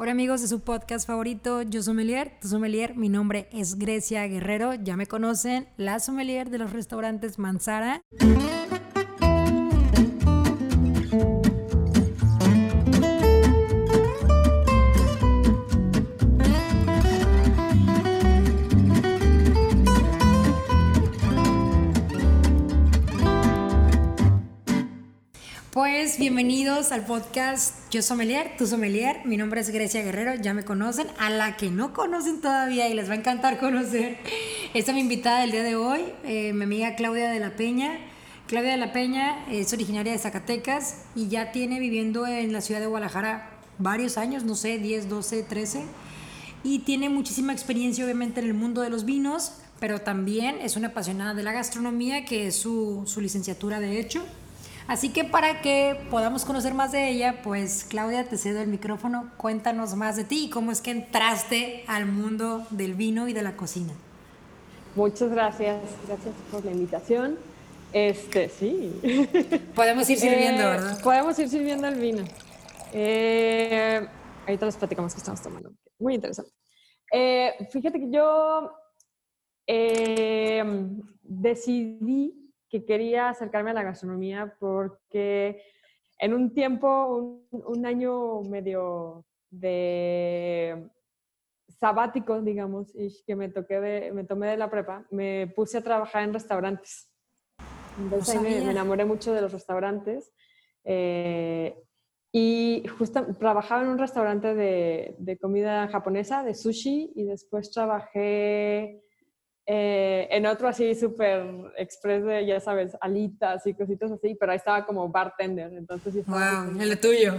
Hola amigos de su podcast favorito, Yo Sommelier, tu sommelier, mi nombre es Grecia Guerrero, ya me conocen, la sommelier de los restaurantes Manzara. Bienvenidos al podcast Yo Sommelier, tu sommelier. Mi nombre es Grecia Guerrero, ya me conocen. A la que no conocen todavía y les va a encantar conocer. Esta es mi invitada del día de hoy, eh, mi amiga Claudia de la Peña. Claudia de la Peña es originaria de Zacatecas y ya tiene viviendo en la ciudad de Guadalajara varios años, no sé, 10, 12, 13. Y tiene muchísima experiencia obviamente en el mundo de los vinos, pero también es una apasionada de la gastronomía, que es su, su licenciatura de hecho. Así que para que podamos conocer más de ella, pues Claudia, te cedo el micrófono. Cuéntanos más de ti y cómo es que entraste al mundo del vino y de la cocina. Muchas gracias, gracias por la invitación. Este, sí. Podemos ir sirviendo, Eh, ¿verdad? Podemos ir sirviendo el vino. Eh, ahorita les platicamos que estamos tomando. Muy interesante. Eh, fíjate que yo eh, decidí que quería acercarme a la gastronomía porque en un tiempo, un, un año medio de sabático, digamos, ish, que me, toqué de, me tomé de la prepa, me puse a trabajar en restaurantes. Entonces ahí me, me enamoré mucho de los restaurantes. eh, y justo trabajaba en un restaurante de, de comida japonesa, de sushi, y después trabajé eh, en otro así súper express de, ya sabes, alitas y cositas así, pero ahí estaba como bartender, entonces Wow, como- el tuyo.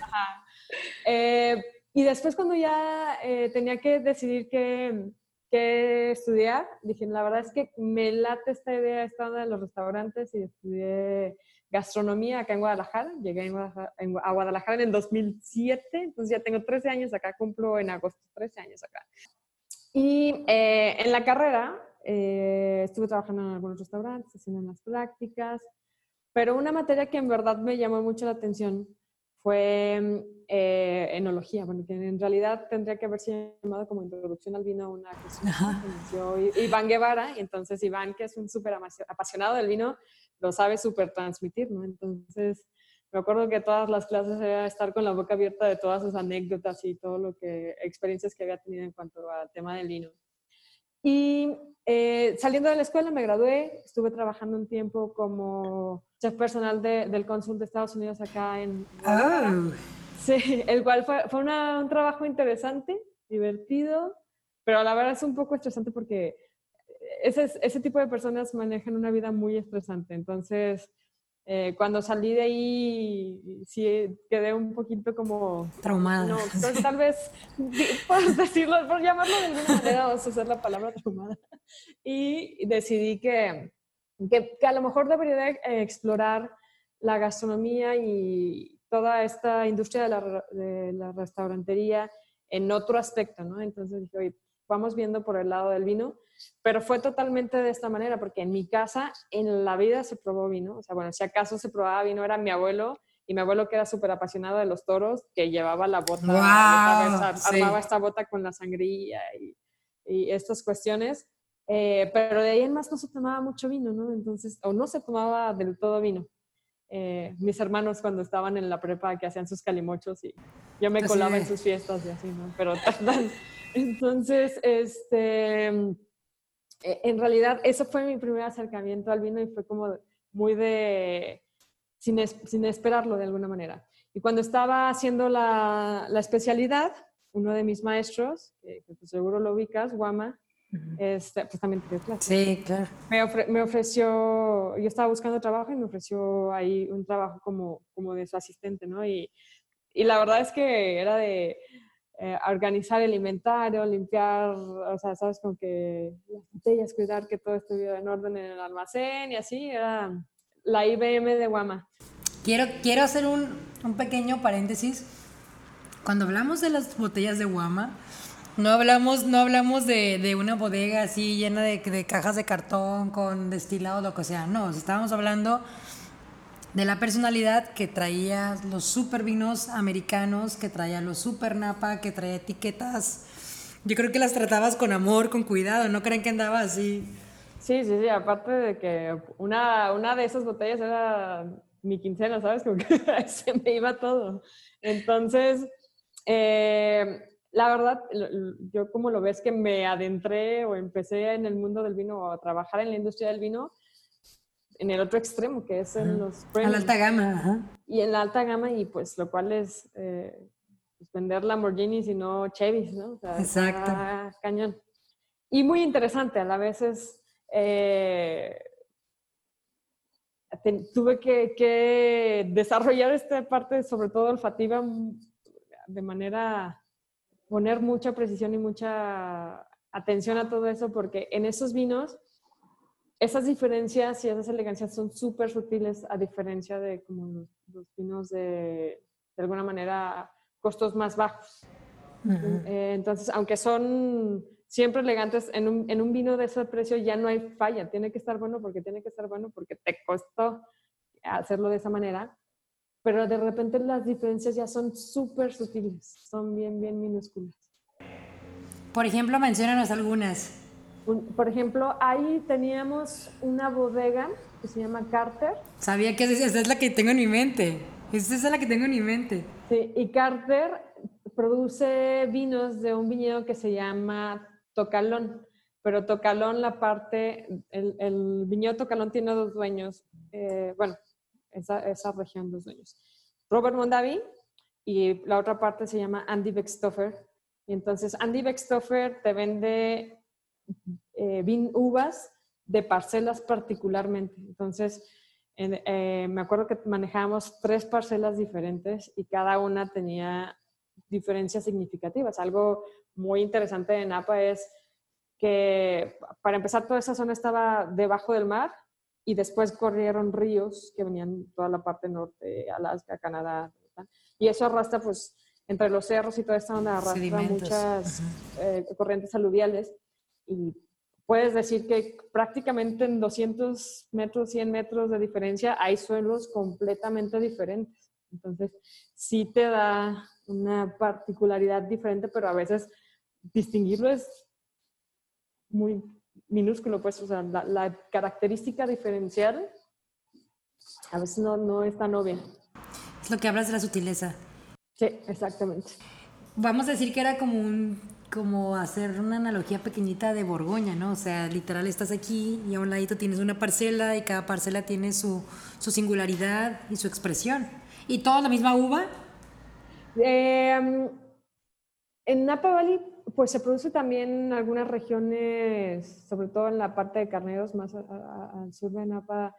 Ajá. Eh, y después cuando ya eh, tenía que decidir qué, qué estudiar, dije, la verdad es que me late esta idea estando en los restaurantes y estudié gastronomía acá en Guadalajara. Llegué en Guadalajara- en- a Guadalajara en el 2007, entonces ya tengo 13 años acá, cumplo en agosto 13 años acá. Y eh, en la carrera eh, estuve trabajando en algunos restaurantes, haciendo unas prácticas, pero una materia que en verdad me llamó mucho la atención fue eh, enología, bueno, que en realidad tendría que haberse llamado como introducción al vino una cuestión que inició Iván Guevara, y entonces Iván, que es un súper apasionado del vino, lo sabe súper transmitir, ¿no? Entonces, me acuerdo que todas las clases era estar con la boca abierta de todas sus anécdotas y todo lo que, experiencias que había tenido en cuanto al tema del vino. Y eh, saliendo de la escuela me gradué, estuve trabajando un tiempo como chef personal de- del cónsul de Estados Unidos acá en. Oh, Sí, el cual fue, fue una- un trabajo interesante, divertido, pero a la verdad es un poco estresante porque ese, ese tipo de personas manejan una vida muy estresante. Entonces, eh, cuando salí de ahí, sí quedé un poquito como... traumada. No, tal, tal vez, por decirlo, por llamarlo de alguna manera, vamos a usar la palabra traumada. Y decidí que, que, que a lo mejor debería de, eh, explorar la gastronomía y toda esta industria de la, de la restaurantería en otro aspecto, ¿no? Entonces dije, oye, vamos viendo por el lado del vino, pero fue totalmente de esta manera, porque en mi casa en la vida se probó vino, o sea, bueno, si acaso se probaba vino era mi abuelo, y mi abuelo que era súper apasionado de los toros, que llevaba la bota, ¡Guau! ya sabes, ar- Sí. armaba esta bota con la sangría y, y estas cuestiones, eh, pero de ahí en más no se tomaba mucho vino, ¿no? Entonces, o no se tomaba del todo vino. Eh, mis hermanos cuando estaban en la prepa que hacían sus calimochos y yo me colaba en sus fiestas y así, ¿no? Pero entonces, este, eh, en realidad, eso fue mi primer acercamiento al vino y fue como muy de, sin, es- sin esperarlo de alguna manera. Y cuando estaba haciendo la, la especialidad, uno de mis maestros, que, que pues seguro lo ubicas, Guama, este, pues también te dio clases Sí, claro. me, ofre- me ofreció, yo estaba buscando trabajo y me ofreció ahí un trabajo como, como de su asistente, ¿no? Y, y la verdad es que era de eh, organizar el inventario, limpiar, o sea, sabes, como que las botellas, cuidar que todo estuviera en orden en el almacén y así, era la IBM de Guama. Quiero, quiero hacer un, un pequeño paréntesis. Cuando hablamos de las botellas de guama, no hablamos, no hablamos de, de una bodega así llena de, de cajas de cartón con destilado, lo que sea. No, estábamos hablando de la personalidad que traía los super vinos americanos, que traía los super napa, que traía etiquetas. Yo creo que las tratabas con amor, con cuidado, ¿no creen que andaba así? Sí, sí, sí, aparte de que una, una de esas botellas era mi quincena, ¿sabes? Como que se me iba todo. Entonces, eh, la verdad, yo como lo ves que me adentré o empecé en el mundo del vino o a trabajar en la industria del vino, en el otro extremo, que es en los premios. En la alta gama, Y en la alta gama, y pues lo cual es eh, pues, vender Lamborghinis y no Chevys, ¿no? Exacto. cañón. Y muy interesante, a la vez es... Eh, tuve que, que, desarrollar esta parte, sobre todo olfativa, de manera, poner mucha precisión y mucha atención a todo eso, porque en esos vinos, esas diferencias y esas elegancias son súper sutiles, a diferencia de como los, vinos de, de alguna manera, costos más bajos. Eh, entonces, aunque son siempre elegantes, en un, en un, vino de ese precio ya no hay falla, tiene que estar bueno porque tiene que estar bueno porque te costó hacerlo de esa manera, pero de repente las diferencias ya son súper sutiles, son bien, bien minúsculas. Por ejemplo, mencionanos algunas. Por ejemplo, ahí teníamos una bodega que se llama Carter. Sabía que esa es la que tengo en mi mente. Esa es la que tengo en mi mente. Sí, y Carter produce vinos de un viñedo que se llama Tocalón, pero Tocalón, la parte, el, el viñedo Tocalón tiene dos dueños, eh, bueno, esa, esa, región, dos dueños. Robert Mondavi y la otra parte se llama Andy Beckstoffer. Y entonces Andy Beckstoffer te vende eh, uvas de parcelas particularmente. Entonces, eh, me acuerdo que manejábamos tres parcelas diferentes y cada una tenía diferencias significativas. Algo muy interesante de Napa es que para empezar toda esa zona estaba debajo del mar y después corrieron ríos que venían toda la parte norte, Alaska, Canadá, y eso arrastra pues entre los cerros y toda esta zona arrastra muchas eh, corrientes aluviales y puedes decir que prácticamente en 200 metros, 100 metros de diferencia hay suelos completamente diferentes. Entonces, sí te da una particularidad diferente, pero a veces distinguirlo es muy minúsculo, pues, o sea, la, característica diferencial a veces no, no es tan obvia. Es lo que hablas de la sutileza. Sí, exactamente. Vamos a decir que era como un como hacer una analogía pequeñita de Borgoña, ¿no? O sea, literal estás aquí y a un ladito tienes una parcela y cada parcela tiene su, singularidad y su expresión. ¿Y toda la misma uva? Eh, en Napa Valley, pues se produce también algunas regiones, sobre todo en la parte de carneros, más al sur de Napa,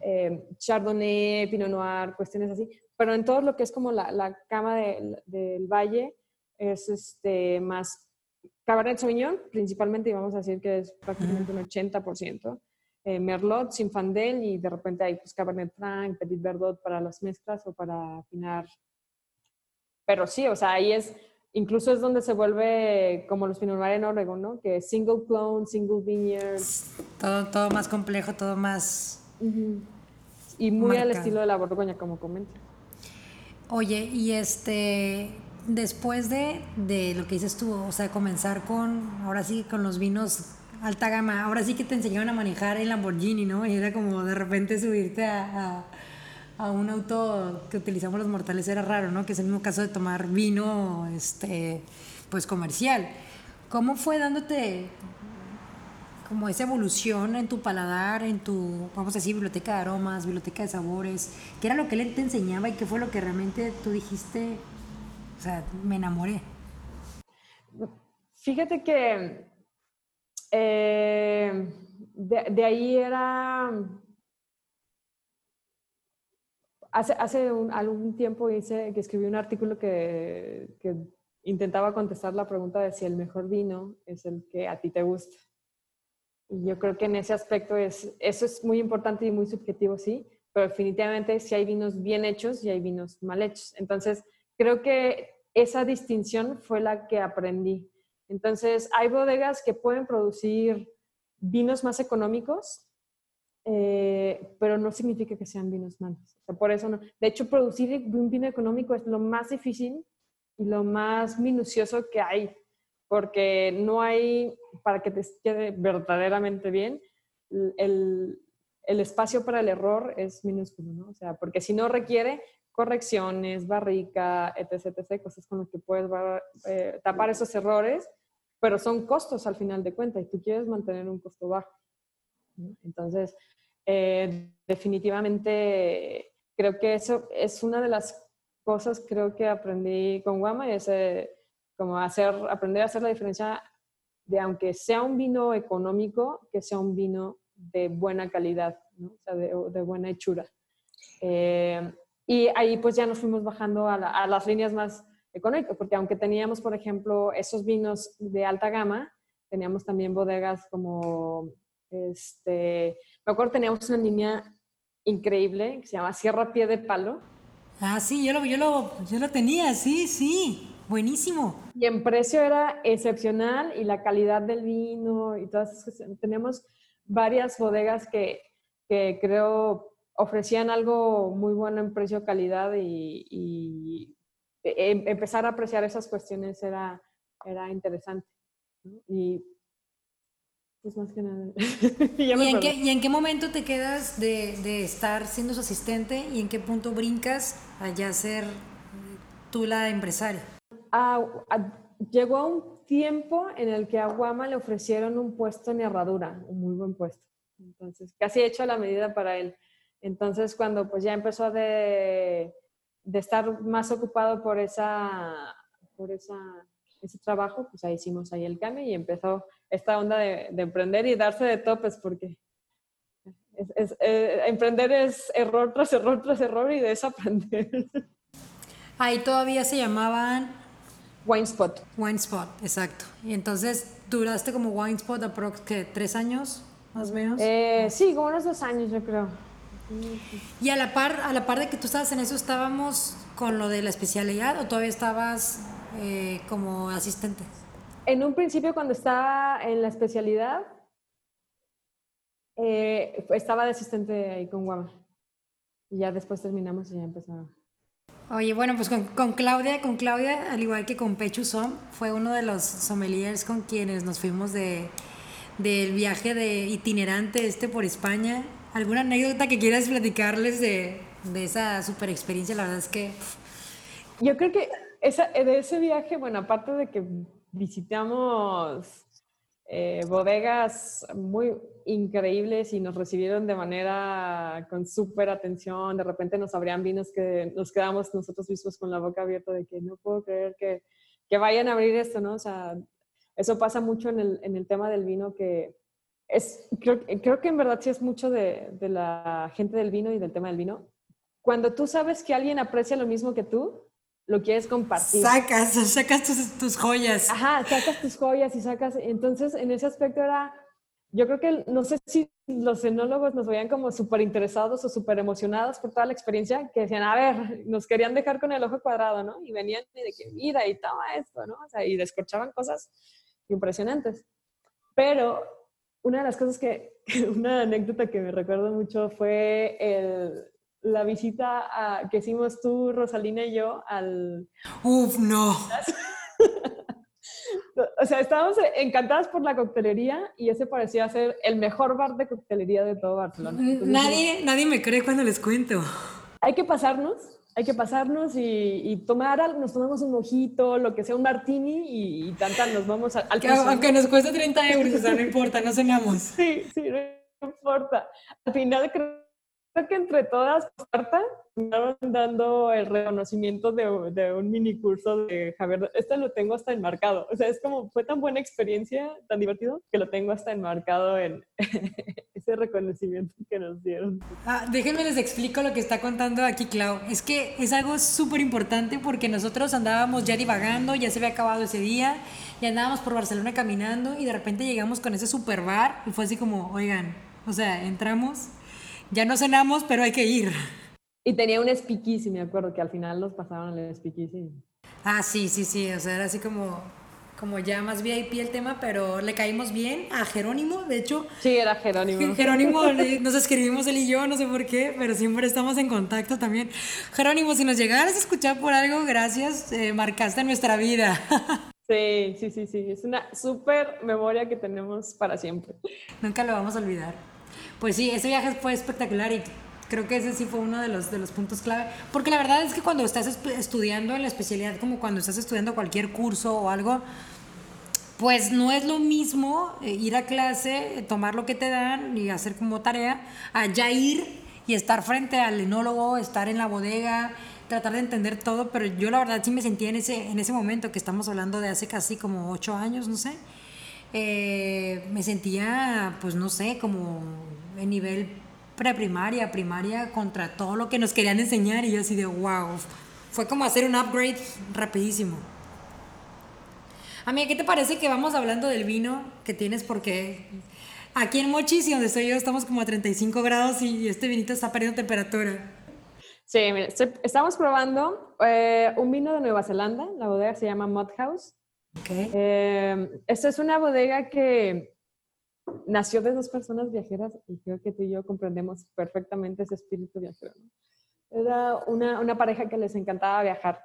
eh, Chardonnay, Pinot Noir, cuestiones así. Pero en todo lo que es como la, la cama del valle, es este, más Cabernet Sauvignon, principalmente, y vamos a decir que es prácticamente un 80%. Eh, Merlot, Sinfandel y de repente hay pues, Cabernet Franc, Petit Verdot para las mezclas o para afinar. Pero sí, o sea, ahí es incluso es donde se vuelve como los Pinot Noir en Oregon, ¿no? Que single clone, single vineyard. Todo, todo más complejo, todo más... Y muy al estilo de la Borgoña, como comenta. Oye, y este, después de, de, lo que dices tú, o sea, comenzar con, ahora sí, con los vinos alta gama, ahora sí que te enseñaron a manejar el Lamborghini, ¿no? Y era como de repente subirte a a un auto que utilizamos los mortales era raro, ¿no? Que es el mismo caso de tomar vino, este, pues comercial. ¿Cómo fue dándote como esa evolución en tu paladar, en tu, vamos a decir, biblioteca de aromas, biblioteca de sabores? ¿Qué era lo que él te enseñaba y qué fue lo que realmente tú dijiste, o sea, me enamoré? Fíjate que eh, de, ahí era hace, hace algún tiempo hice, que escribí un artículo que, que, intentaba contestar la pregunta de si el mejor vino es el que a ti te gusta. Y yo creo que en ese aspecto es, eso es muy importante y muy subjetivo, sí, pero definitivamente si hay vinos bien hechos y hay vinos mal hechos. Entonces, creo que esa distinción fue la que aprendí. Entonces, hay bodegas que pueden producir vinos más económicos eh, pero no significa que sean vinos malos. por eso no. De hecho, producir un vino económico es lo más difícil y lo más minucioso que hay, porque no hay, para que te quede verdaderamente bien, el, el espacio para el error es minúsculo, ¿no? O sea, porque si no requiere correcciones, barrica, etc., etc., cosas con las que puedes eh, tapar esos errores, pero son costos al final de cuentas y tú quieres mantener un costo bajo. Entonces, eh, definitivamente creo que eso es una de las cosas creo que aprendí con Guama y es eh, como hacer, aprender a hacer la diferencia de aunque sea un vino económico, que sea un vino de buena calidad, ¿no? o sea, de, buena hechura. Eh, y ahí pues ya nos fuimos bajando a, a, las líneas más económicas, porque aunque teníamos, por ejemplo, esos vinos de alta gama, teníamos también bodegas como, este, me acuerdo teníamos una línea increíble que se llama Sierra Pie de Palo. Ah, sí, yo lo, yo lo, yo lo tenía, sí, sí, buenísimo. Y en precio era excepcional y la calidad del vino y todas Teníamos varias bodegas que, que creo ofrecían algo muy bueno en precio-calidad y, em, empezar a apreciar esas cuestiones era, era interesante. Y pues más que nada. ¿Y, en qué, ¿Y, en qué, momento te quedas de, de, estar siendo su asistente y en qué punto brincas a ya ser tú la empresaria? Ah, llegó a un tiempo en el que a Guama le ofrecieron un puesto en herradura, un muy buen puesto. Entonces, casi hecho la medida para él. Entonces, cuando pues ya empezó de, de estar más ocupado por, esa, por esa, ese trabajo, pues ahí hicimos ahí el cambio y empezó esta onda de, de emprender y darse de topes porque es, eh, emprender es error tras error tras error y de eso aprender. Ahí todavía se llamaban Wine Spot. Wine Spot, exacto. Y entonces duraste como Wine Spot aprox que tres años, más o menos. Eh, sí, como unos dos años, yo creo. Y a la par, a la par de que tú estabas en eso, estábamos con lo de la especialidad o todavía estabas eh, como asistente. En un principio, cuando estaba en la especialidad, eh, estaba de asistente ahí con Guama. Y ya después terminamos y ya empezaba. Oye, bueno, pues con, Claudia, con Claudia, al igual que con Pechu Som, fue uno de los sommeliers con quienes nos fuimos de, del viaje de itinerante este por España. ¿Alguna anécdota que quieras platicarles de, de esa super experiencia? La verdad es que... Yo creo que esa, de ese viaje, bueno, aparte de que visitamos eh, bodegas muy increíbles y nos recibieron de manera con súper atención. De repente nos abrían vinos que nos quedamos nosotros mismos con la boca abierta de que no puedo creer que, que vayan a abrir esto, ¿no? O sea, eso pasa mucho en el, en el tema del vino que es, creo, creo, que en verdad sí es mucho de, de la gente del vino y del tema del vino. Cuando tú sabes que alguien aprecia lo mismo que tú, lo quieres compartir. Sacas, sacas tus, tus, joyas. Ajá, sacas tus joyas y sacas. Entonces, en ese aspecto era, yo creo que, no sé si los enólogos nos veían como súper interesados o súper emocionados por toda la experiencia, que decían, a ver, nos querían dejar con el ojo cuadrado, ¿no? Y venían y de que, mira, y toma esto, ¿no? O sea, y descorchaban cosas impresionantes. Pero una de las cosas que, una anécdota que me recuerdo mucho fue el, la visita que hicimos tú, Rosalina y yo al... Uf, no. o sea, estábamos encantadas por la coctelería y ese parecía ser el mejor bar de coctelería de todo Barcelona. nadie, nadie me cree cuando les cuento. Hay que pasarnos, hay que pasarnos y, tomar algo, nos tomamos un mojito, lo que sea, un martini y, y nos vamos al... aunque nos cueste 30 euros, o sea, no importa, no cenamos. Sí, sí, no importa. Al final creo creo que entre todas, Marta, estaban dando el reconocimiento de, de, un mini curso de Javier. Este lo tengo hasta enmarcado. O sea, es como, fue tan buena experiencia, tan divertido, que lo tengo hasta enmarcado en ese reconocimiento que nos dieron. Ah, déjenme les explico lo que está contando aquí Clau. Es que es algo súper importante porque nosotros andábamos ya divagando, ya se había acabado ese día, y andábamos por Barcelona caminando y de repente llegamos con ese super bar y fue así como, oigan, o sea, entramos ya no cenamos, pero hay que ir. Y tenía un speakeasy, me acuerdo, que al final nos pasaron el speakeasy. Ah, sí, sí, sí, o sea, era así como, como ya más VIP el tema, pero le caímos bien a Jerónimo, de hecho. Sí, era Jerónimo. Jerónimo, nos escribimos él y yo, no sé por qué, pero siempre estamos en contacto también. Jerónimo, si nos llegaras a escuchar por algo, gracias, eh, marcaste nuestra vida. Sí, sí, sí, sí, es una súper memoria que tenemos para siempre. Nunca lo vamos a olvidar. Pues sí, ese viaje fue espectacular y creo que ese sí fue uno de los, de los puntos clave. Porque la verdad es que cuando estás estudiando en la especialidad, como cuando estás estudiando cualquier curso o algo, pues no es lo mismo eh, ir a clase, tomar lo que te dan y hacer como tarea, a ya ir y estar frente al enólogo, estar en la bodega, tratar de entender todo, pero yo la verdad sí me sentía en ese, en ese momento que estamos hablando de hace casi como ocho años, no sé, eh, me sentía, pues no sé, como en nivel preprimaria, primaria, contra todo lo que nos querían enseñar y yo así de wow, fue como hacer un upgrade rapidísimo. Amiga, ¿qué te parece que vamos hablando del vino que tienes? Porque aquí en Mochis y donde estoy yo estamos como a 35 grados y este vinito está perdiendo temperatura. Sí, estamos probando eh, un vino de Nueva Zelanda, la bodega se llama Mud House. Okay. Eh, esta es una bodega que nació de dos personas viajeras y creo que tú y yo comprendemos perfectamente ese espíritu viajero. Era una, una pareja que les encantaba viajar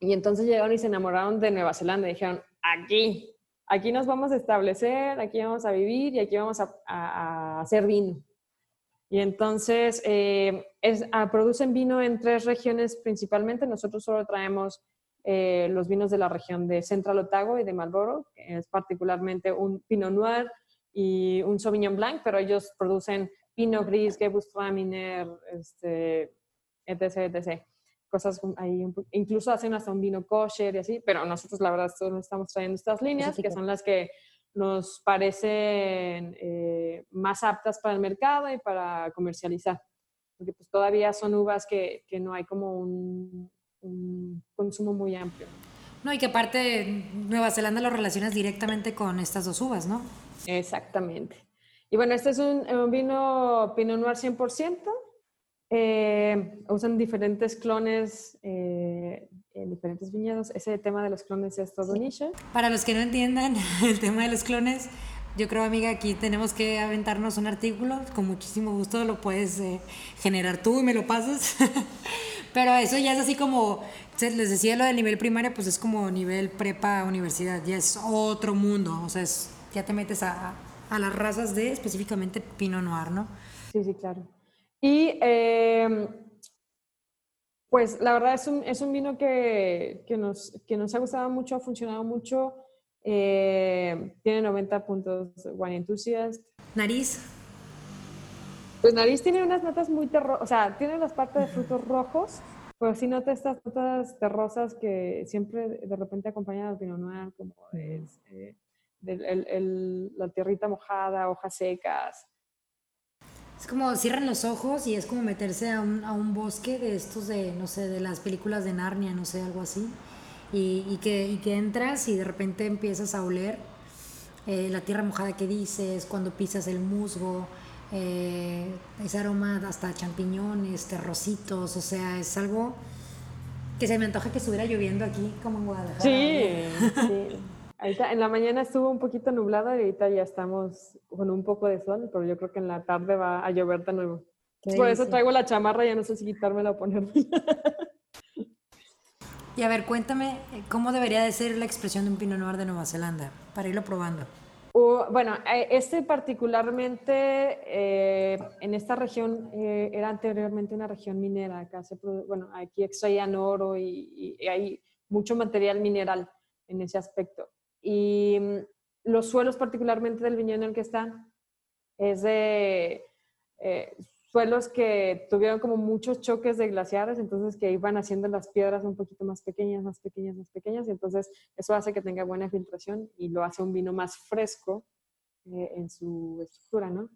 y entonces llegaron y se enamoraron de Nueva Zelanda y dijeron, aquí, aquí nos vamos a establecer, aquí vamos a vivir y aquí vamos a, hacer vino. Y entonces eh, es, ah, producen vino en tres regiones principalmente. Nosotros solo traemos eh, los vinos de la región de Central Otago y de Marlborough, que es particularmente un Pinot Noir y un Sauvignon Blanc, pero ellos producen Pinot Gris, Gewürztraminer, este, etc, etc cosas ahí, incluso hacen hasta un vino kosher y así, pero nosotros la verdad solo estamos trayendo estas líneas que son las que nos parecen eh, más aptas para el mercado y para comercializar, porque pues todavía son uvas que, que no hay como un, un, consumo muy amplio. No, y que aparte Nueva Zelanda lo relacionas directamente con estas dos uvas, ¿no? Exactamente. Y bueno, este es un, un vino Pinot Noir 100%, eh, usan diferentes clones eh, en diferentes viñedos. Ese tema de los clones es todo nicho. Para los que no entiendan el tema de los clones, yo creo, amiga, aquí tenemos que aventarnos un artículo. Con muchísimo gusto lo puedes eh, generar tú y me lo pasas. Pero eso ya es así como, les decía lo del nivel primario, pues es como nivel prepa universidad, ya es otro mundo. O sea, ya te metes a, a las razas de específicamente Pinot Noir, ¿no? Sí, sí, claro. Y em, pues la verdad es un, es un vino que, que, nos, que nos ha gustado mucho, ha funcionado mucho. Eh, tiene 90 puntos Wine Enthusiast. Nariz. Pues nariz tiene unas notas muy terrosas, o sea, tiene las partes de frutos rojos, pero sí nota estas notas terrosas que siempre de repente acompañan al vino noir, como es, eh, el, la tierrita mojada, hojas secas. Es como cierran los ojos y es como meterse a un, a un bosque de estos de, no sé, de las películas de Narnia, no sé, algo así. Y, y, que, y que entras y de repente empiezas a oler eh, la tierra mojada que dices, cuando pisas el musgo, eh, ese aroma hasta champiñones, terrocitos, o sea, es algo que se me antoja que estuviera lloviendo aquí como en Guadalajara. Sí, sí en la mañana estuvo un poquito nublado y ahorita ya estamos con un poco de sol, pero yo creo que en la tarde va a llover de nuevo. Por eso traigo la chamarra, ya no sé si quitármela o ponerme. Y a ver, cuéntame, ¿cómo debería de ser la expresión de un Pinot Noir de Nueva Zelanda? Para irlo probando. bueno, eh, este particularmente eh, en esta región eh, era anteriormente una región minera. Acá se bueno, aquí extraían oro y, y hay mucho material mineral en ese aspecto. Y mm, los suelos, particularmente del viñedo en el que están, es de eh, suelos que tuvieron como muchos choques de glaciares, entonces que iban haciendo las piedras un poquito más pequeñas, más pequeñas, más pequeñas, y entonces eso hace que tenga buena filtración y lo hace un vino más fresco eh, en su estructura, ¿no?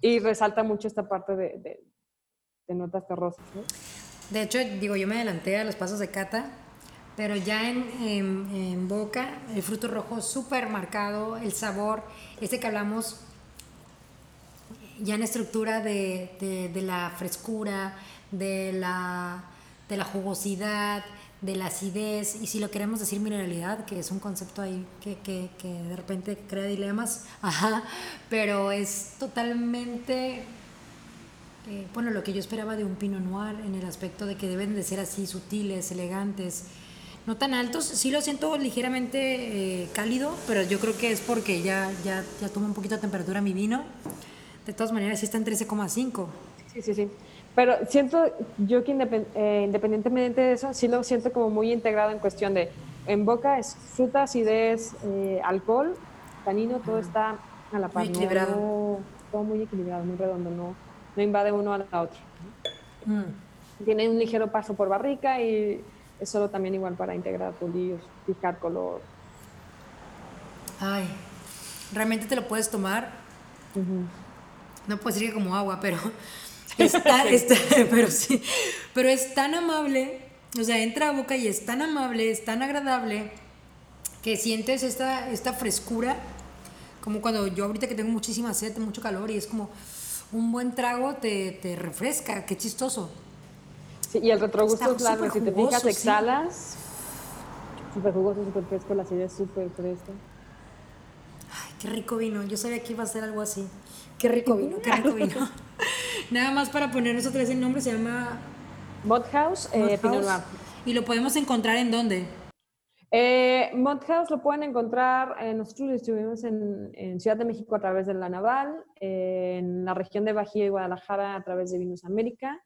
Y resalta mucho esta parte de, de, de notas terrosas, ¿no? De hecho, digo, yo me adelanté a los pasos de cata pero ya en, boca, el fruto rojo súper marcado, el sabor, este que hablamos, ya en estructura de, de, de la frescura, de la, de la jugosidad, de la acidez, y si lo queremos decir mineralidad, que es un concepto ahí que, que, que de repente crea dilemas, ajá, pero es totalmente, eh, bueno, lo que yo esperaba de un Pinot Noir en el aspecto de que deben de ser así sutiles, elegantes, no tan altos, sí lo siento ligeramente eh, cálido, pero yo creo que es porque ya, ya, ya toma un poquito de temperatura mi vino. De todas maneras, sí está en 13,5. Sí, sí, sí. Pero siento yo que eh, independientemente de eso, sí lo siento como muy integrado en cuestión de, en boca es fruta, acidez, eh, alcohol, tanino, todo está a la par. Muy equilibrado. todo muy equilibrado, muy redondo, no, no invade uno a la otra. Mm. Tiene un ligero paso por barrica y es solo también igual para integrar polillos, fijar color. Ay, realmente te lo puedes tomar. No puedo decir que como agua, pero está, está, pero sí, pero es tan amable, o sea, entra a boca y es tan amable, es tan agradable que sientes esta, esta frescura, como cuando yo ahorita que tengo muchísima sed, mucho calor y es como un buen trago te, te refresca, qué chistoso. Sí, y el retrogusto es largo, si te superjugoso, fijas, exhalas. Súper jugoso, súper fresco, la acidez súper fresca. Ay, qué rico vino. Yo sabía que iba a ser algo así. Qué rico vino, qué rico vino. Nada más para ponernos otra vez el nombre, se llama Mudhouse, eh, Pinot. Noir. Y lo podemos encontrar en dónde? Eh, Mudhouse lo pueden encontrar, eh, nosotros lo distribuimos en, en Ciudad de México a través de La Naval, eh, en la región de Bajío y Guadalajara a través de Vinos América,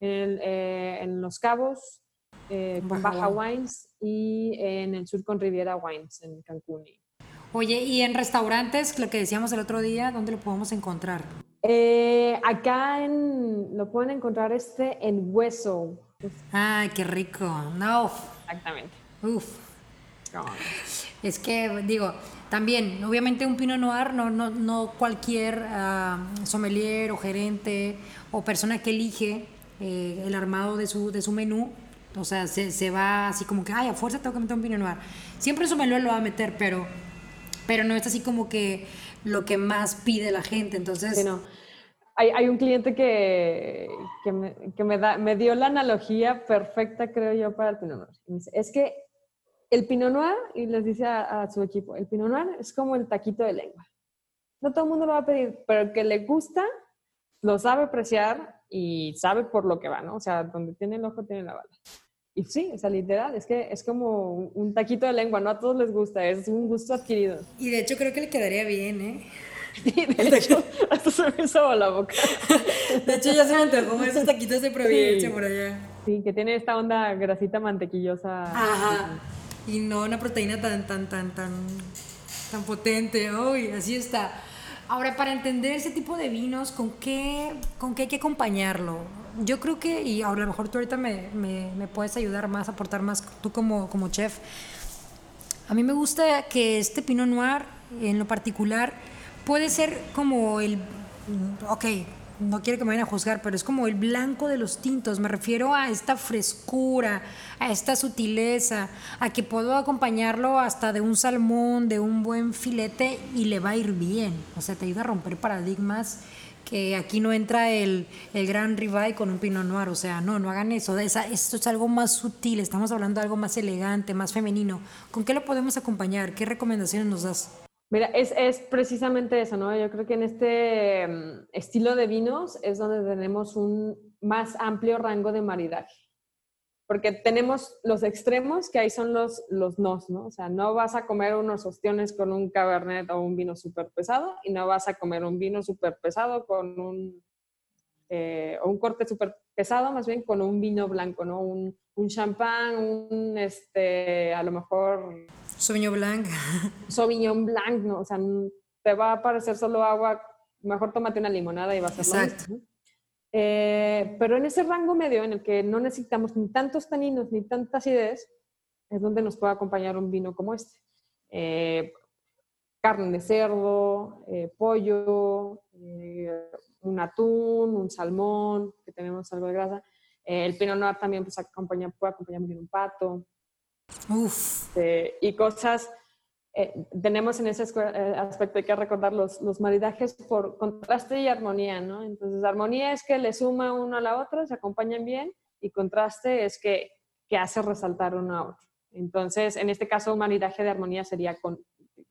en, eh, en Los Cabos eh, con Baja Baja Wine. Wines y en el sur con Riviera Wines en Cancún. Oye, y en restaurantes, lo que decíamos el otro día, ¿dónde lo podemos encontrar? Eh, acá en, lo pueden encontrar este en Hueso. Ay, qué rico. No, Exactamente. uf. Es que, digo, también, obviamente un Pinot Noir, no, no, no cualquier ah, sommelier o gerente o persona que elige eh, el armado de su, de su menú, o sea, se, se va así como que, ay, a fuerza tengo que meter un Pinot Noir. Siempre su menú lo va a meter, pero, pero no es así como que lo que más pide la gente, entonces... Hay, hay un cliente que, que, me, que me, da, me dio la analogía perfecta, creo yo, para el Pinot Noir. Es que el Pinot Noir, y les dice a, a su equipo, el Pinot Noir es como el taquito de lengua. No todo el mundo lo va a pedir, pero el que le gusta, lo sabe apreciar y sabe por lo que va, ¿no? O sea, donde tiene el ojo, tiene la bala. Y sí, o sea, literal, es que es como un, taquito de lengua, no a todos les gusta, es un gusto adquirido. Y de hecho creo que le quedaría bien, ¿eh? Sí, de hecho, hasta se me hizo la boca. De hecho ya se me antojó esos taquitos de Providencia Sí. por allá. Sí, que tiene esta onda grasita mantequillosa. Ajá. Y no una proteína tan, tan, tan, tan, tan potente. Uy, así está. Ahora, para entender ese tipo de vinos, ¿con qué, con qué hay que acompañarlo? Yo creo que, y a lo mejor tú ahorita me, me, me puedes ayudar más, aportar más, tú como, como chef. A mí me gusta que este Pinot Noir, en lo particular, puede ser como el, ok, no quiero que me vayan a juzgar, pero es como el blanco de los tintos. Me refiero a esta frescura, a esta sutileza, a que puedo acompañarlo hasta de un salmón, de un buen filete y le va a ir bien. O sea, te ayuda a romper paradigmas que aquí no entra el, el gran ribeye con un pinot noir, o sea, no, no hagan eso, Esa- esto es algo más sutil, estamos hablando de algo más elegante, más femenino. ¿Con qué lo podemos acompañar? ¿Qué recomendaciones nos das? Mira, es, es precisamente eso, ¿no? Yo creo que en este mm, estilo de vinos es donde tenemos un más amplio rango de maridaje. Porque tenemos los extremos, que ahí son los, los nos, ¿no? O sea, no vas a comer unos ostiones con un cabernet o un vino súper pesado y no vas a comer un vino súper pesado con un, eh, o un corte súper pesado, más bien con un vino blanco, ¿no? Un, un champán, un, este, a lo mejor Sauvignon Blanc. Sauvignon Blanc, ¿no? O sea, te va a parecer solo agua, mejor tómate una limonada y va a lo Exacto. mismo. Eh, pero en ese rango medio en el que no necesitamos ni tantos taninos ni tanta acidez, es donde nos puede acompañar un vino como este. Eh, carne de cerdo, eh, pollo, eh, un atún, un salmón, que tenemos algo de grasa. Eh, el Pinot Noir también pues, acompaña, puede acompañar muy bien un pato. Uf, Este, y cosas, eh, tenemos en ese eh, aspecto, hay que recordar los, los maridajes por contraste y armonía, ¿no? Entonces, armonía es que le suma uno a la otra, se acompañan bien, y contraste es que que hace resaltar uno a otro. Entonces, en este caso, un maridaje de armonía sería con,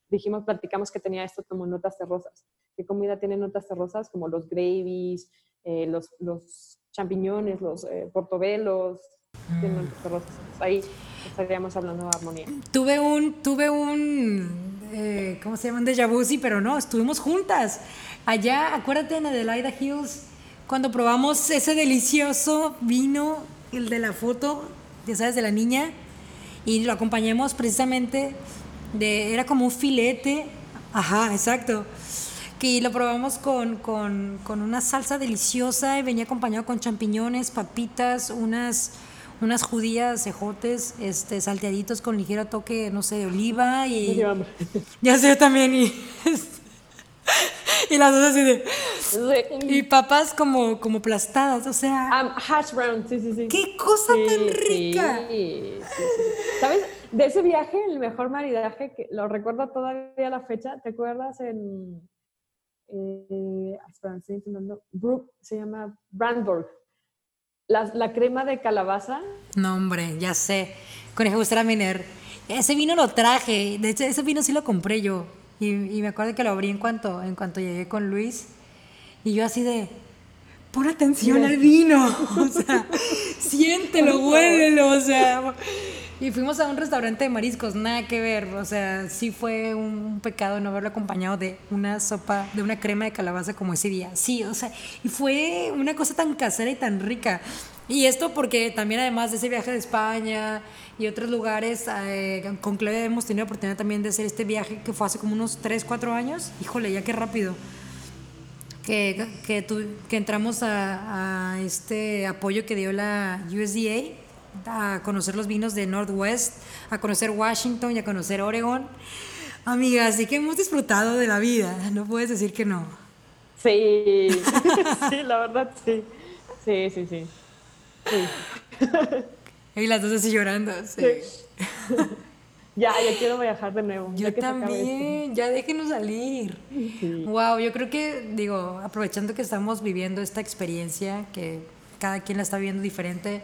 dijimos, platicamos que tenía esto como notas terrosas. ¿Qué comida tiene notas terrosas? Como los gravies, eh, los, los, champiñones, los eh, portobelos, mm. notas terrosas. ahí estaríamos hablando de armonía. Tuve un, tuve un, eh, ¿cómo se llama? Un déjà vu, sí, pero no, estuvimos juntas. Allá, acuérdate en Adelaida Hills, cuando probamos ese delicioso vino, el de la foto, ya sabes, de la niña, y lo acompañamos precisamente de, era como un filete, ajá, exacto, que lo probamos con, con, con una salsa deliciosa y venía acompañado con champiñones, papitas, unas unas judías, cejotes, este, salteaditos con ligero toque, no sé, de oliva y... Ya sé también, y... y las dos así de... Y papas como, como aplastadas, o sea... Um, hash brown, sí, sí, sí. ¡Qué cosa tan rica! ¿Sabes? De ese viaje, el mejor maridaje, que lo recuerdo todavía a la fecha, ¿te acuerdas en... Eh, espera, estoy intentando... Brook, se llama Brandburg la, crema de calabaza. No, hombre, ya sé. Conejo Gustavo Miner. Ese vino lo traje. De hecho, ese vino sí lo compré yo. Y, me acuerdo que lo abrí en cuanto, en cuanto llegué con Luis. Y yo así de, pon atención al vino. O sea, siéntelo, huélelo. O sea, y fuimos a un restaurante de mariscos, nada que ver. O sea, sí fue un pecado no haberlo acompañado de una sopa, de una crema de calabaza como ese día. Sí, o sea, y fue una cosa tan casera y tan rica. Y esto porque también además de ese viaje de España y otros lugares, eh, con Claudia hemos tenido oportunidad también de hacer este viaje que fue hace como unos 3, 4 años. Híjole, ya qué rápido. Que, que, que entramos a, a este apoyo que dio la USDA a conocer los vinos de Northwest, a conocer Washington y a conocer Oregon. Amigas, sí que hemos disfrutado de la vida, no puedes decir que no. Sí, sí, la verdad sí. Sí, sí, sí. Y las dos así llorando, sí. Ya, ya quiero viajar de nuevo. Yo también, ya déjenos salir. Wow, yo creo que, digo, aprovechando que estamos viviendo esta experiencia, que cada quien la está viviendo diferente,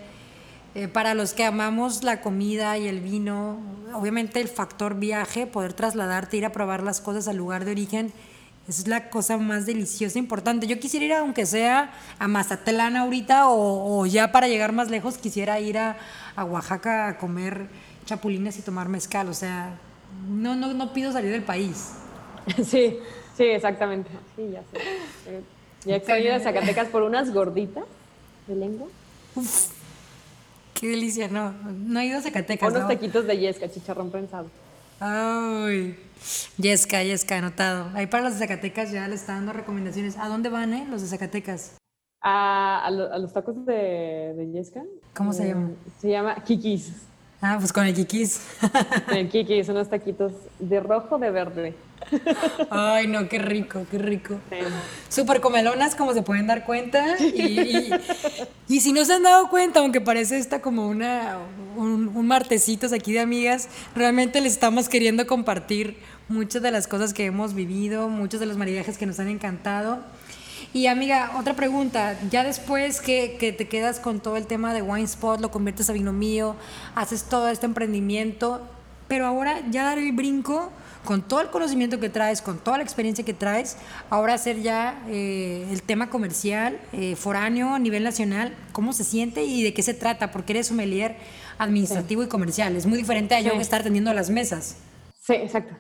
eh, para los que amamos la comida y el vino, obviamente el factor viaje, poder trasladarte, ir a probar las cosas al lugar de origen, es la cosa más deliciosa, importante. Yo quisiera ir, aunque sea a Mazatlán ahorita, o, ya para llegar más lejos, quisiera ir a, a, Oaxaca a comer chapulines y tomar mezcal. O sea, no, no, no pido salir del país. Sí, sí, exactamente. Sí, ya sé. Ya extraño de Zacatecas por unas gorditas de lengua. Uf. Qué delicia, no. No he ido a Zacatecas. Unos taquitos de yesca, chicharrón prensado. Ay, yesca, yesca, anotado. Ahí para los de Zacatecas ya le están dando recomendaciones. ¿A dónde van, eh, los de Zacatecas? A, a, los tacos de, de yesca. ¿Cómo se llama? Se llama Kikis. Ah, pues con el Kikis. el Kikis, unos taquitos de rojo de verde. Ay, no, qué rico, qué rico. Súper comelonas, como se pueden dar cuenta. Y, y, si no se han dado cuenta, aunque parece esta como una, un, un martesitos aquí de amigas, realmente les estamos queriendo compartir muchas de las cosas que hemos vivido, muchos de los maridajes que nos han encantado. Y amiga, otra pregunta, ya después que, que, te quedas con todo el tema de Wine Spot, lo conviertes a vino mío, haces todo este emprendimiento, pero ahora ya dar el brinco con todo el conocimiento que traes, con toda la experiencia que traes, ahora hacer ya eh, el tema comercial, eh, foráneo a nivel nacional, ¿cómo se siente y de qué se trata? Porque eres sommelier administrativo y comercial, es muy diferente a yo estar atendiendo las mesas. Sí, exacto.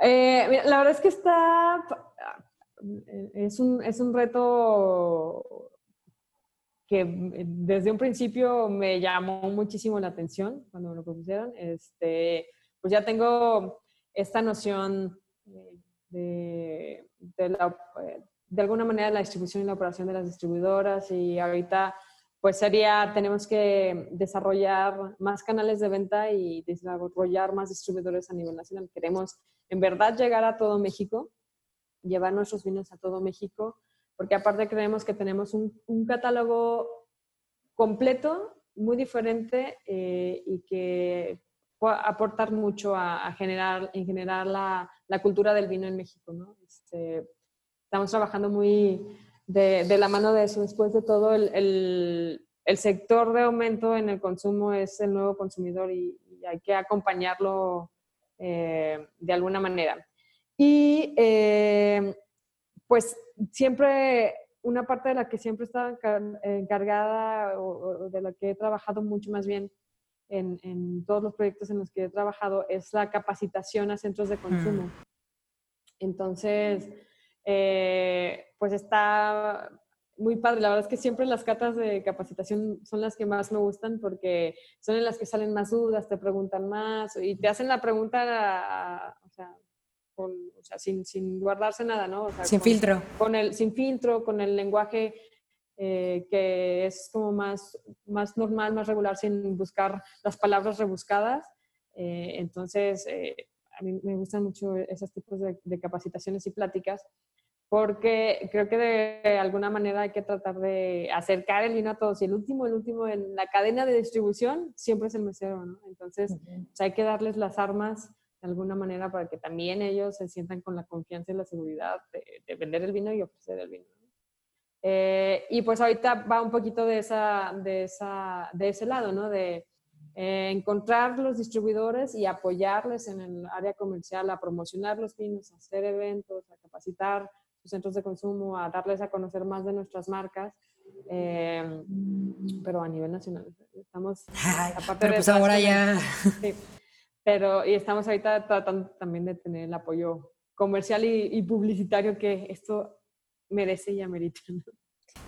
Eh, la verdad es que está es un, es un reto que desde un principio me llamó muchísimo la atención cuando lo propusieron. Este, pues ya tengo esta noción de, de, alguna manera la distribución y la operación de las distribuidoras y ahorita pues sería, tenemos que desarrollar más canales de venta y desarrollar más distribuidores a nivel nacional. Queremos en verdad llegar a todo México llevar nuestros vinos a todo México, porque aparte creemos que tenemos un, catálogo completo, muy diferente eh, y que puede aportar mucho a, generar, en generar la, cultura del vino en México. ¿no? Este, estamos trabajando muy de, la mano de eso. Después de todo, el, el sector de aumento en el consumo es el nuevo consumidor y, hay que acompañarlo eh, de alguna manera. Y eh, pues siempre una parte de la que siempre estaba encargada o, de la que he trabajado mucho más bien en, todos los proyectos en los que he trabajado es la capacitación a centros de consumo. Mm. Entonces, eh, pues está muy padre. La verdad es que siempre las catas de capacitación son las que más me gustan porque son en las que salen más dudas, te preguntan más y te hacen la pregunta, o sea, sin, sin, guardarse nada, ¿no? sin filtro. Con el, sin filtro, con el lenguaje eh, que es como más, más normal, más regular, sin buscar las palabras rebuscadas. Eh, entonces, eh, a mí me gustan mucho esos tipos de, de capacitaciones y pláticas porque creo que de alguna manera hay que tratar de acercar el vino a todos. Y el último, el último en la cadena de distribución siempre es el mesero, ¿no? Entonces, pues, hay que darles las armas de alguna manera para que también ellos se sientan con la confianza y la seguridad de, vender el vino y ofrecer el vino. Eh, y pues ahorita va un poquito de, esa, de, esa, de ese lado, ¿no? De eh, encontrar los distribuidores y apoyarles en el área comercial a promocionar los vinos, a hacer eventos, a capacitar centros de consumo, a darles a conocer más de nuestras marcas, eh, pero a nivel nacional. Estamos, aparte pero pues ahora ya... pero y estamos ahorita tratando también de tener el apoyo comercial y, publicitario que esto merece y amerita.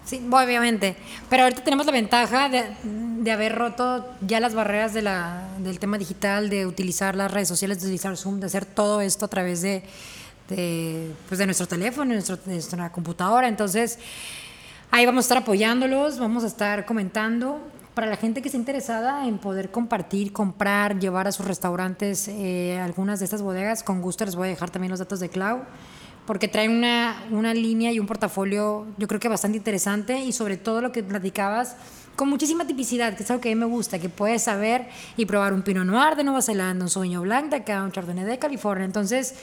Sí, obviamente. Pero ahorita tenemos la ventaja de, de, haber roto ya las barreras de la, del tema digital, de utilizar las redes sociales, de utilizar Zoom, de hacer todo esto a través de, de, pues de nuestro teléfono, de, nuestra computadora. Entonces, ahí vamos a estar apoyándolos, vamos a estar comentando. Para la gente que esté interesada en poder compartir, comprar, llevar a sus restaurantes eh, algunas de estas bodegas, con gusto les voy a dejar también los datos de Clau, porque traen una, una línea y un portafolio yo creo que bastante interesante y sobre todo lo que platicabas, con muchísima tipicidad, que es algo que a mí me gusta, que puedes saber y probar un Pinot Noir de Nueva Zelanda, un Sauvignon Blanc de acá, un Chardonnay de California. Entonces,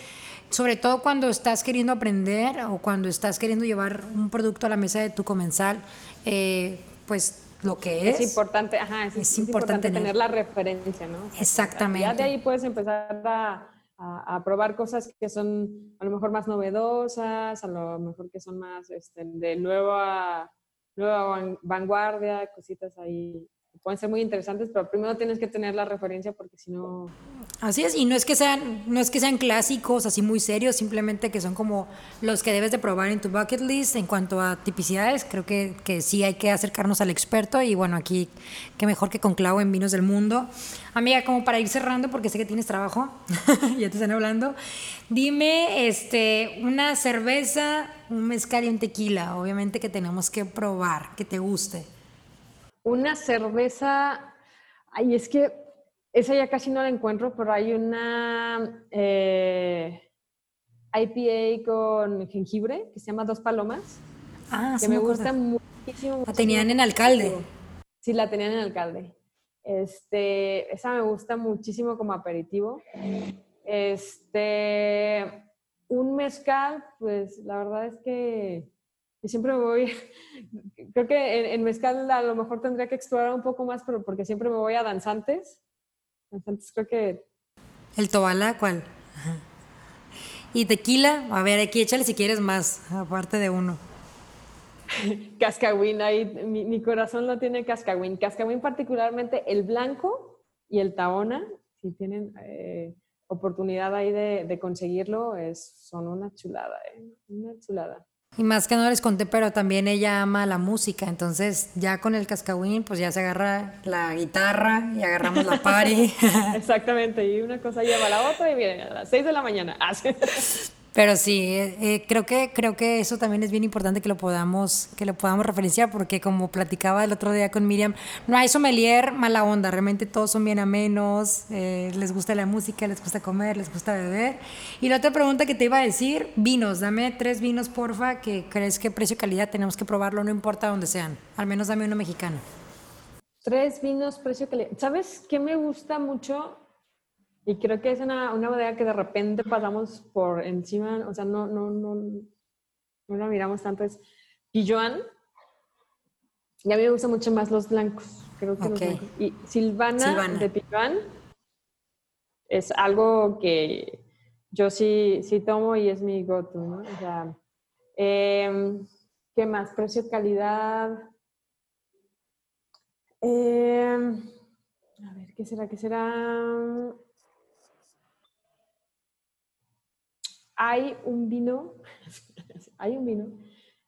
sobre todo cuando estás queriendo aprender o cuando estás queriendo llevar un producto a la mesa de tu comensal, eh, pues lo que es. Es importante, ajá, es, importante, tener, la referencia, ¿no? Exactamente. Ya de ahí puedes empezar a, a, probar cosas que son a lo mejor más novedosas, a lo mejor que son más este, de nueva, nueva vanguardia, cositas ahí pueden ser muy interesantes, pero primero tienes que tener la referencia porque si no... Así es, y no es que sean, no es que sean clásicos así muy serios, simplemente que son como los que debes de probar en tu bucket list en cuanto a tipicidades. Creo que, que sí hay que acercarnos al experto y bueno, aquí qué mejor que con Clau en Vinos del Mundo. Amiga, como para ir cerrando, porque sé que tienes trabajo, ya te están hablando, dime este, una cerveza, un mezcal y un tequila, obviamente que tenemos que probar, que te guste. Una cerveza, ay, es que esa ya casi no la encuentro, pero hay una eh, IPA con jengibre que se llama Dos Palomas. Ah, que me, gusta muchísimo. La tenían en alcalde. Sí, la tenían en alcalde. Este, esa me gusta muchísimo como aperitivo. Este, un mezcal, pues la verdad es que y siempre me voy, creo que en, mezcal a lo mejor tendría que explorar un poco más, pero porque siempre me voy a danzantes. Danzantes creo que... ¿El Tobala cuál? ¿Y tequila? A ver, aquí échale si quieres más, aparte de uno. Cascawin, ahí mi, corazón lo tiene Cascawin. Cascawin particularmente el blanco y el Taona, si tienen eh, oportunidad ahí de, conseguirlo, es, son una chulada, eh, una chulada. Y más que no les conté, pero también ella ama la música, entonces ya con el cascahuín, pues ya se agarra la guitarra y agarramos la party. Exactamente, y una cosa lleva a la otra y viene a las 6 de la mañana. Pero sí, eh, eh, creo, que, creo que eso también es bien importante que lo podamos, que lo podamos referenciar, porque como platicaba el otro día con Miriam, no hay sommelier mala onda, realmente todos son bien amenos, eh, les gusta la música, les gusta comer, les gusta beber. Y la otra pregunta que te iba a decir, vinos, dame tres vinos, porfa, que crees que precio y calidad tenemos que probarlo, no importa dónde sean, al menos dame uno mexicano. Tres vinos, precio calidad. ¿Sabes qué me gusta mucho? Y creo que es una, una bodega que de repente pasamos por encima, o sea, no, no, no, no la miramos tanto, es Guilloan. Y a mí me gustan mucho más los blancos. Creo que los blancos. Y Silvana, de Pipán es algo que yo sí, sí tomo y es mi go-to, ¿no? O sea, em, ¿qué más? Precio, calidad. Em, a ver, ¿qué será? ¿Qué será? Hay un vino, hay un vino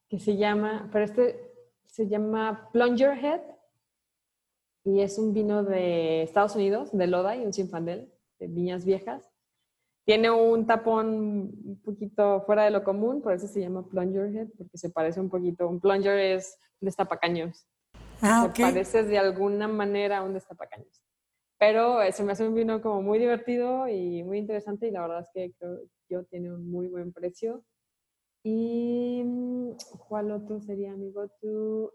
que se llama, pero este se llama Plunger Head y es un vino de Estados Unidos, de Loda y un Sinfandel, de viñas viejas. Tiene un tapón un poquito fuera de lo común, por eso se llama Plunger Head, porque se parece un poquito. Un plunger es un destapacaños. Ah, Se parece de alguna manera a un destapacaños. Pero se me hace un vino como muy divertido y muy interesante y la verdad es que creo tiene un muy buen precio. ¿Y mm, cuál otro sería mi go-to?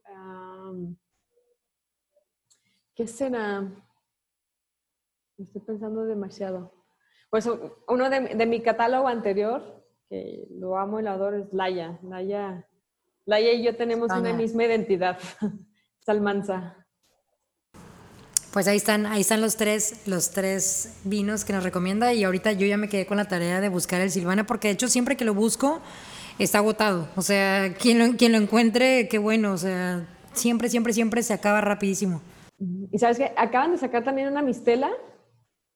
¿Qué será? Estoy pensando demasiado. Pues uno de, mi catálogo anterior, que lo amo y lo adoro, es Laia. Laia, Laia y yo tenemos una misma identidad, Salmanza. Pues ahí están, ahí están los tres, los tres vinos que nos recomienda y ahorita yo ya me quedé con la tarea de buscar el Silvana porque de hecho siempre que lo busco está agotado. O sea, quien lo, quien lo encuentre, qué bueno, o sea, siempre, siempre, siempre se acaba rapidísimo. Y sabes que acaban de sacar también una mistela,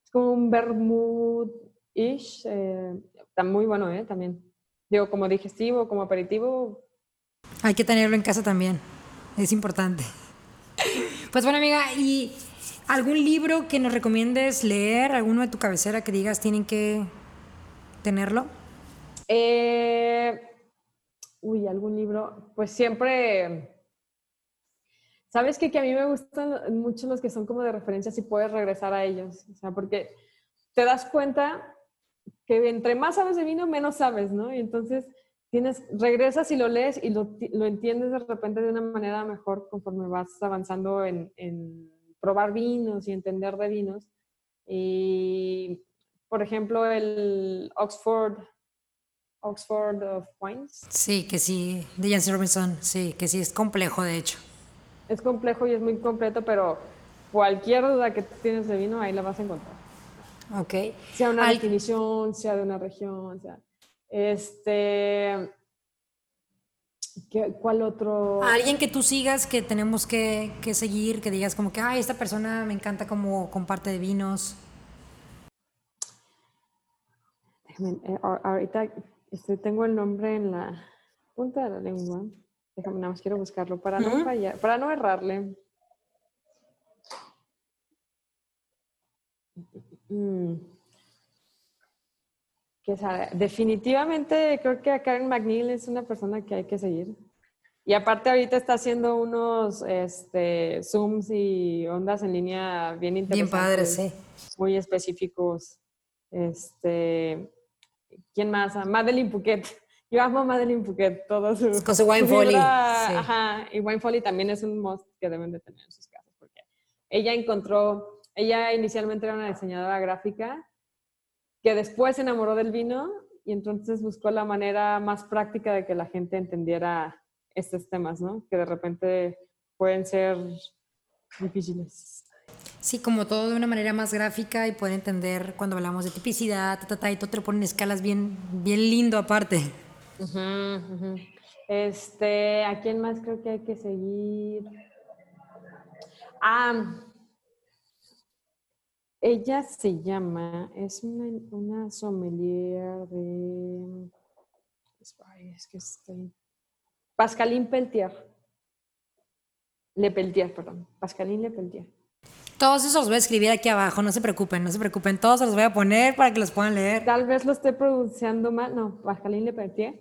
es como un vermouth-ish, eh, está muy bueno, ¿eh? También. Digo, como digestivo, como aperitivo. Hay que tenerlo en casa también, es importante. Pues bueno, amiga, ¿y algún libro que nos recomiendes leer? ¿Alguno de tu cabecera que digas tienen que tenerlo? Eh, uy, algún libro. Pues siempre Sabes que, que a mí me gustan mucho los que son como de referencia si puedes regresar a ellos, o sea, porque te das cuenta que entre más sabes de vino, menos sabes, ¿no? Y entonces tienes, regresas y lo lees y lo, lo entiendes de repente de una manera mejor conforme vas avanzando en, en probar vinos y entender de vinos. Y, por ejemplo, el Oxford Oxford of Wines. Sí, que sí, de Janssen Robinson, sí, que sí, es complejo de hecho es complejo y es muy completo, pero cualquier duda que tienes de vino, ahí la vas a encontrar. Ok. Sea una definición, sea de una región, sea. Este. ¿Cuál otro? Alguien que tú sigas, que tenemos que, que, seguir, que digas como que, ay, esta persona me encanta como comparte de vinos. Eh, ahorita este, tengo el nombre en la punta de la lengua. Déjame, nada más quiero buscarlo para no fallar, para no errarle. Mm. Que definitivamente creo que a Karen McNeil es una persona que hay que seguir. Y aparte ahorita está haciendo unos este, Zooms y ondas en línea bien interesantes. Bien padres, sí. Muy específicos. Este, ¿Quién más? Madeline Phuket. Yo amo a Madeline Phuket, todo su... Con su wine folly. Ajá, y wine folly también es un must que deben de tener en sus casas, porque ella encontró, ella inicialmente era una diseñadora gráfica que después se enamoró del vino y entonces buscó la manera más práctica de que la gente entendiera estos temas, ¿no? Que de repente pueden ser difíciles. Sí, como todo de una manera más gráfica y puede entender cuando hablamos de tipicidad, y todo te lo ponen escalas bien, bien lindo aparte. Este, ¿a quién más creo que hay que seguir? Ah, ella se llama, es una, una sommelier de. Es que estoy. Pascaline Peltier. Le Peltier, perdón. Pascaline Le Peltier. Todos esos los voy a escribir aquí abajo, no se preocupen, no se preocupen, todos los voy a poner para que los puedan leer. Tal vez lo esté pronunciando mal, no, Pascaline Le Peltier.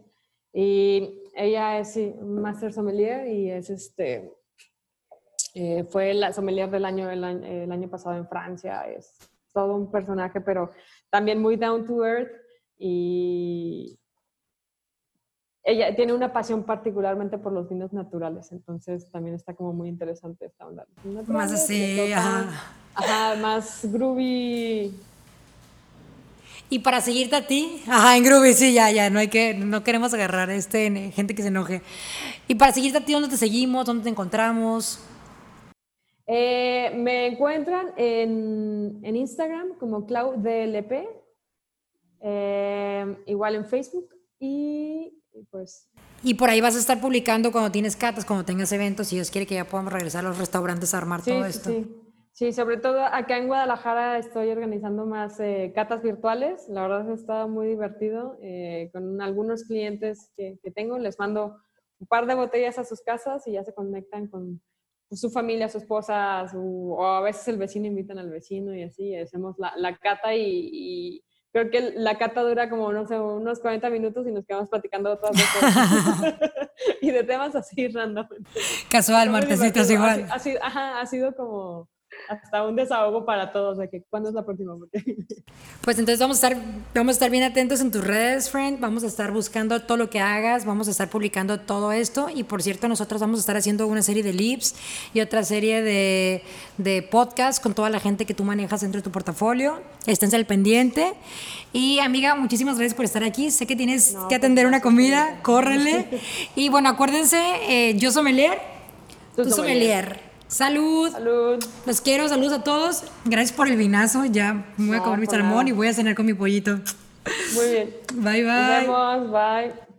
Y ella es Master Sommelier y es este, eh, fue la sommelier del año, el, año, pasado en Francia. Es todo un personaje, pero también muy down to earth y ella tiene una pasión particularmente por los vinos naturales, entonces también está como muy interesante esta onda. Más así, ajá. Ajá, más groovy Y para seguirte a ti, ajá, en Groovy, sí, ya, ya, no hay que, no queremos agarrar este, gente que se enoje. Y para seguirte a ti, ¿dónde te seguimos? ¿Dónde te encontramos? Eh, me encuentran en, en, Instagram como ClaudDLP, eh, igual en Facebook y pues... Y por ahí vas a estar publicando cuando tienes catas, cuando tengas eventos, si Dios quiere que ya podamos regresar a los restaurantes a armar todo esto. Sí. Sí, sobre todo acá en Guadalajara estoy organizando más eh, catas virtuales. La verdad ha estado muy divertido eh, con algunos clientes que, tengo. Les mando un par de botellas a sus casas y ya se conectan con su familia, su esposa, o a veces el vecino invitan al vecino y así hacemos la, cata y, creo que la cata dura como, no sé, unos 40 minutos y nos quedamos platicando otras cosas. y de temas así random. Casual, martesitos igual. ha sido como hasta un desahogo para todos de que cuándo es la próxima. pues entonces vamos a estar vamos a estar bien atentos en tus redes, friend. Vamos a estar buscando todo lo que hagas, vamos a estar publicando todo esto y por cierto nosotros vamos a estar haciendo una serie de lips y otra serie de, de podcasts con toda la gente que tú manejas dentro de tu portafolio. Esténse al pendiente. Y amiga, muchísimas gracias por estar aquí. Sé que tienes que pues, atender una comida, córrele. y bueno, acuérdense, eh, yo sommelier, tú, tú sommelier. Salud. Salud. Los quiero, saludos a todos. Gracias por el vinazo. Ya voy a comer mi salmón y voy a cenar con mi pollito. Muy bien. Bye, bye. Nos vemos. Bye.